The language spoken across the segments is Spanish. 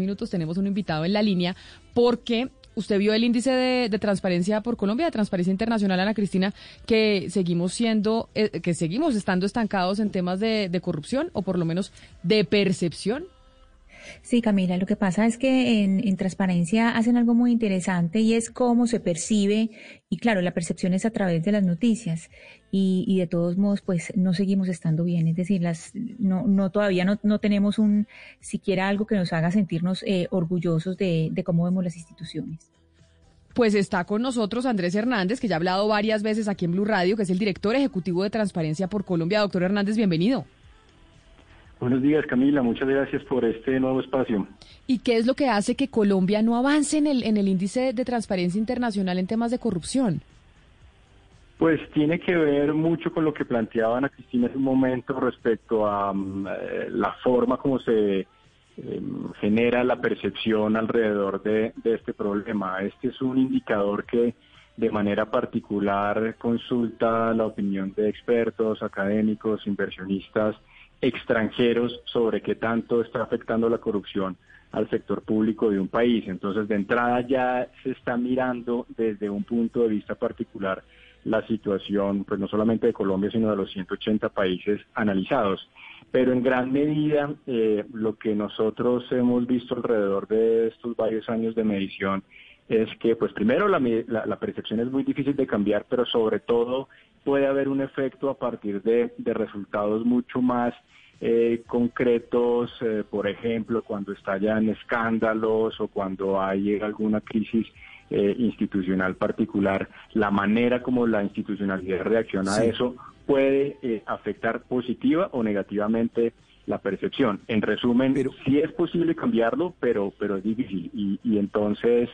minutos tenemos un invitado en la línea porque usted vio el índice de, transparencia por Colombia, de transparencia internacional, Ana Cristina, que seguimos siendo, eh, que seguimos estando estancados en temas de corrupción o por lo menos de percepción. Sí, Camila, lo que pasa es que en, transparencia hacen algo muy interesante y es cómo se percibe, y claro, la percepción es a través de las noticias y, de todos modos, pues no seguimos estando bien, es decir, las, no, no todavía no, no tenemos un siquiera algo que nos haga sentirnos eh, orgullosos de, de cómo vemos las instituciones. Pues está con nosotros Andrés Hernández, que ya ha hablado varias veces aquí en Blue Radio, que es el director ejecutivo de Transparencia por Colombia. Doctor Hernández, bienvenido. Buenos días, Camila. Muchas gracias por este nuevo espacio. ¿Y qué es lo que hace que Colombia no avance en el, en el índice de transparencia internacional en temas de corrupción? Pues tiene que ver mucho con lo que planteaba Ana Cristina en un momento respecto a mm, eh, la forma como se em, genera la percepción alrededor de, de este problema. Este es un indicador que de manera particular consulta la opinión de expertos, académicos, inversionistas extranjeros sobre qué tanto está afectando la corrupción al sector público de un país. Entonces, de entrada ya se está mirando desde un punto de vista particular la situación, pues no solamente de Colombia, sino de los 180 países analizados. Pero en gran medida, eh, lo que nosotros hemos visto alrededor de estos varios años de medición es que, pues primero, la, la, percepción es muy difícil de cambiar, pero sobre todo puede haber un efecto a partir de, de resultados mucho más eh, concretos, eh, por ejemplo, cuando estallan escándalos o cuando hay alguna crisis eh, institucional particular, la manera como la institucionalidad reacciona a eso puede afectar positiva o negativamente la percepción. En resumen, sí es posible cambiarlo, pero, pero es difícil. Y, y entonces,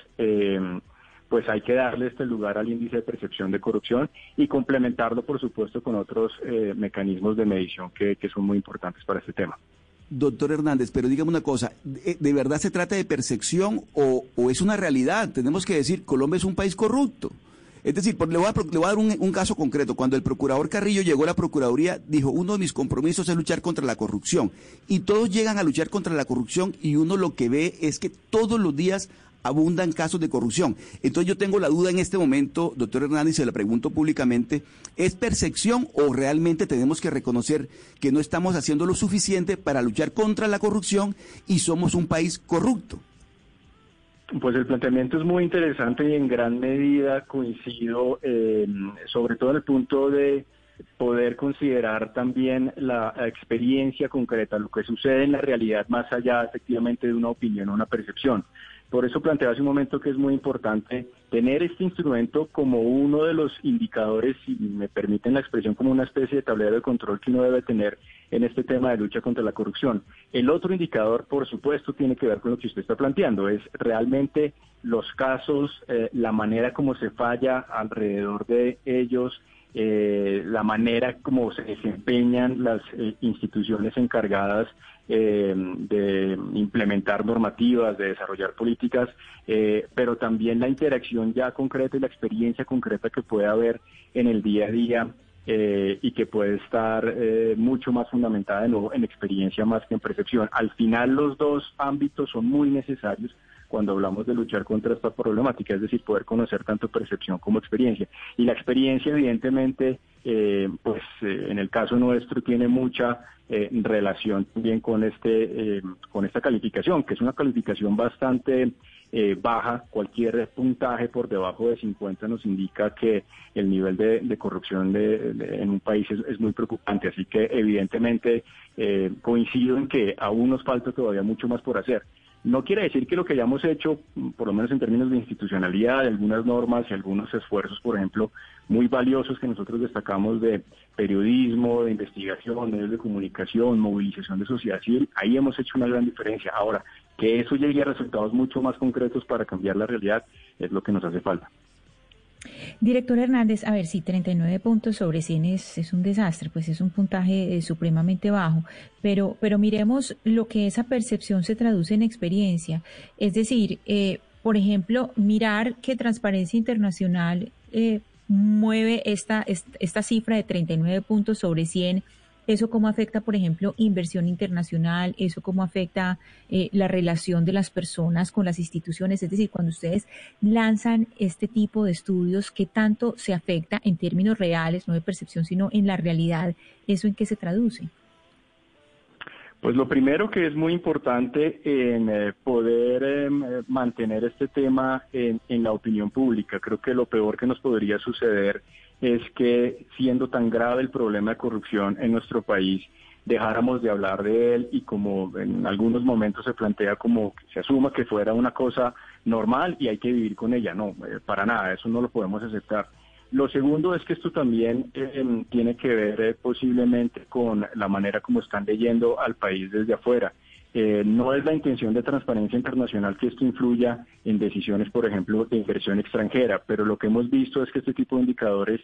pues hay que darle este lugar al índice de percepción de corrupción y complementarlo, por supuesto, con otros eh, mecanismos de medición que, son muy importantes para este tema. Doctor Hernández, pero dígame una cosa, ¿de, verdad se trata de percepción o, es una realidad? Tenemos que decir, Colombia es un país corrupto. Es decir, le, voy a, dar un, un, caso concreto. Cuando el procurador Carrillo llegó a la Procuraduría, dijo, uno de mis compromisos es luchar contra la corrupción. Y todos llegan a luchar contra la corrupción y uno lo que ve es que todos los días abundan casos de corrupción. Entonces yo tengo la duda en este momento, doctor Hernández, se le pregunto públicamente, ¿es percepción o realmente tenemos que reconocer que no estamos haciendo lo suficiente para luchar contra la corrupción y somos un país corrupto? Pues el planteamiento es muy interesante y en gran medida coincido, eh, sobre todo en el punto de poder considerar también la experiencia concreta, lo que sucede en la realidad más allá efectivamente de una opinión o una percepción. Por eso planteaba hace un momento que es muy importante tener este instrumento como uno de los indicadores, si me permiten la expresión, como una especie de tablero de control que uno debe tener en este tema de lucha contra la corrupción. El otro indicador, por supuesto, tiene que ver con lo que usted está planteando, es realmente los casos, eh, la manera como se falla alrededor de ellos, eh, la manera como se desempeñan las eh, instituciones encargadas eh, de implementar normativas, de desarrollar políticas, pero también la interacción ya concreta y la experiencia concreta que puede haber en el día a día y que puede estar mucho más fundamentada de nuevo en experiencia más que en percepción. Al final los dos ámbitos son muy necesarios cuando hablamos de luchar contra esta problemática, es decir, poder conocer tanto percepción como experiencia. Y la experiencia, evidentemente, eh, pues eh, en el caso nuestro tiene mucha eh, relación también con este con esta calificación, que es una calificación bastante baja. Cualquier puntaje por debajo de 50 nos indica que el nivel de, corrupción en un país es, es, muy preocupante. Así que evidentemente coincido en que aún nos falta todavía mucho más por hacer. No quiere decir que lo que hayamos hecho, por lo menos en términos de institucionalidad, de algunas normas y algunos esfuerzos, por ejemplo, muy valiosos que nosotros destacamos de periodismo, de investigación, medios de comunicación, movilización de sociedad civil, ahí hemos hecho una gran diferencia. Ahora, que eso llegue a resultados mucho más concretos para cambiar la realidad es lo que nos hace falta. Director Hernández, a ver, si 39 puntos sobre 100 es, es un desastre, pues es un puntaje eh, supremamente bajo, pero, pero miremos lo que esa percepción se traduce en experiencia. Es decir, eh, por ejemplo, mirar que Transparencia Internacional eh, mueve esta, esta cifra de 39 puntos sobre 100 ¿Eso cómo afecta, por ejemplo, inversión internacional? ¿Eso cómo afecta eh, la relación de las personas con las instituciones? Es decir, cuando ustedes lanzan este tipo de estudios, ¿qué tanto se afecta en términos reales, no de percepción, sino en la realidad? ¿Eso en qué se traduce? Pues lo primero que es muy importante en eh, poder em, eh, mantener este tema en, la opinión pública. Creo que lo peor que nos podría suceder es que siendo tan grave el problema de corrupción en nuestro país, dejáramos de hablar de él y como en algunos momentos se plantea como que se asuma que fuera una cosa normal y hay que vivir con ella. No, eh, para nada, eso no lo podemos aceptar. Lo segundo es que esto también eh, tiene que ver eh, posiblemente con la manera como están leyendo al país desde afuera. Eh, no es la intención de Transparencia Internacional que esto influya en decisiones, por ejemplo, de inversión extranjera, pero lo que hemos visto es que este tipo de indicadores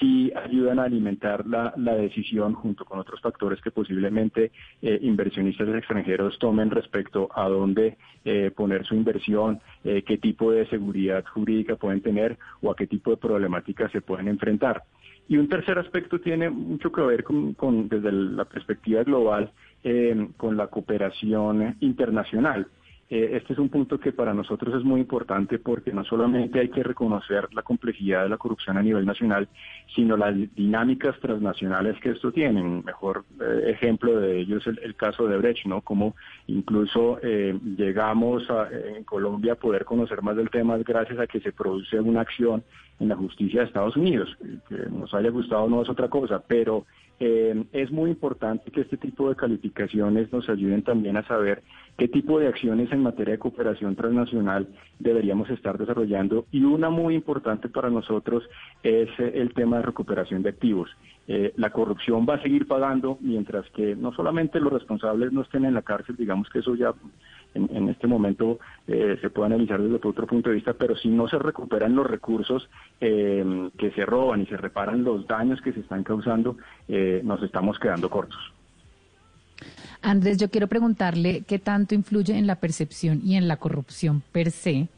sí ayudan a alimentar la, decisión junto con otros factores que posiblemente eh, inversionistas extranjeros tomen respecto a dónde eh, poner su inversión, qué tipo de seguridad jurídica pueden tener o a qué tipo de problemáticas se pueden enfrentar. Y un tercer aspecto tiene mucho que ver con, desde la perspectiva global eh, con la cooperación internacional. Eh, este es un punto que para nosotros es muy importante porque no solamente hay que reconocer la complejidad de la corrupción a nivel nacional, sino las dinámicas transnacionales que esto tiene. mejor eh, ejemplo de ello es el, caso de Brecht, ¿no? Como incluso llegamos en Colombia a poder conocer más del tema gracias a que se produce una acción en la justicia de Estados Unidos. Que nos haya gustado no es otra cosa, pero eh, es muy importante que este tipo de calificaciones nos ayuden también a saber qué tipo de acciones en materia de cooperación transnacional deberíamos estar desarrollando y una muy importante para nosotros es eh, el tema de recuperación de activos. Eh, la corrupción va a seguir pagando mientras que no solamente los responsables no estén en la cárcel, digamos que eso ya en, este momento eh, se puede analizar desde otro punto de vista, pero si no se recuperan los recursos eh, que se roban y se reparan los daños que se están causando, eh, nos estamos quedando cortos. Andrés, yo quiero preguntarle qué tanto influye en la percepción y en la corrupción per se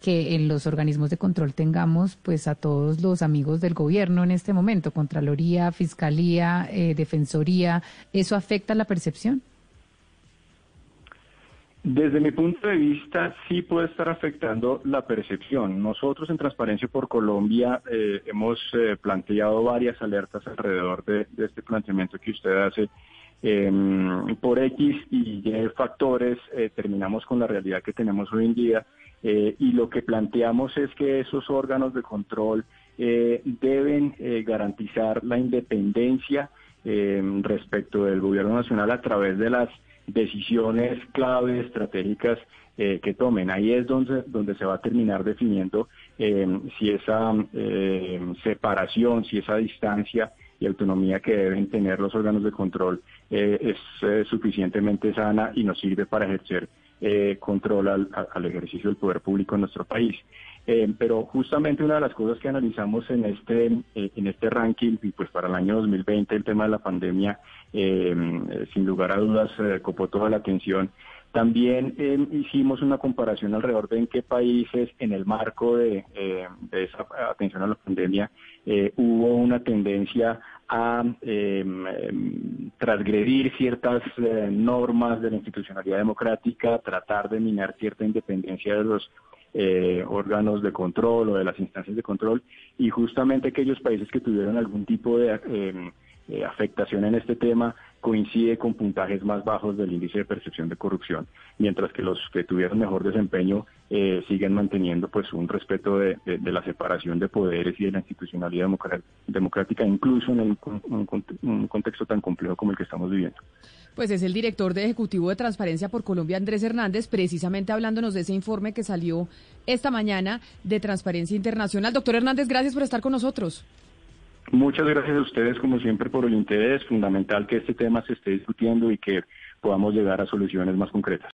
que en los organismos de control tengamos pues a todos los amigos del gobierno en este momento, Contraloría, Fiscalía, Defensoría, ¿eso afecta la percepción? Desde mi punto de vista, sí puede estar afectando la percepción. Nosotros en Transparencia por Colombia eh, hemos eh, planteado varias alertas alrededor de, este planteamiento que usted hace. Em, por X y Y factores eh, terminamos con la realidad que tenemos hoy en día y lo que planteamos es que esos órganos de control deben garantizar la independencia em, respecto del gobierno nacional a través de las decisiones clave, estratégicas eh, que tomen. Ahí es donde, donde se va a terminar definiendo eh, si esa eh, separación, si esa distancia y autonomía que deben tener los órganos de control es suficientemente sana y nos sirve para ejercer control al, ejercicio del poder público en nuestro país. pero justamente una de las cosas que analizamos en este en este ranking y pues para el año 2020 el tema de la pandemia sin lugar a dudas copó toda la atención también eh, hicimos una comparación alrededor de en qué países en el marco de, eh, esa atención a la pandemia eh, hubo una tendencia a em, transgredir ciertas normas de la institucionalidad democrática, tratar de minar cierta independencia de los órganos de control o de las instancias de control y justamente aquellos países que tuvieron algún tipo de em, eh, afectación en este tema coincide con puntajes más bajos del índice de percepción de corrupción, mientras que los que tuvieron mejor desempeño eh, siguen manteniendo pues un respeto de, la separación de poderes y de la institucionalidad democrática, incluso en un, contexto tan complejo como el que estamos viviendo. Pues es el director de Ejecutivo de Transparencia por Colombia, Andrés Hernández, precisamente hablándonos de ese informe que salió esta mañana de Transparencia Internacional. Doctor Hernández, gracias por estar con nosotros. Muchas gracias a ustedes, como siempre, por el interés. Fundamental que este tema se esté discutiendo y que podamos llegar a soluciones más concretas.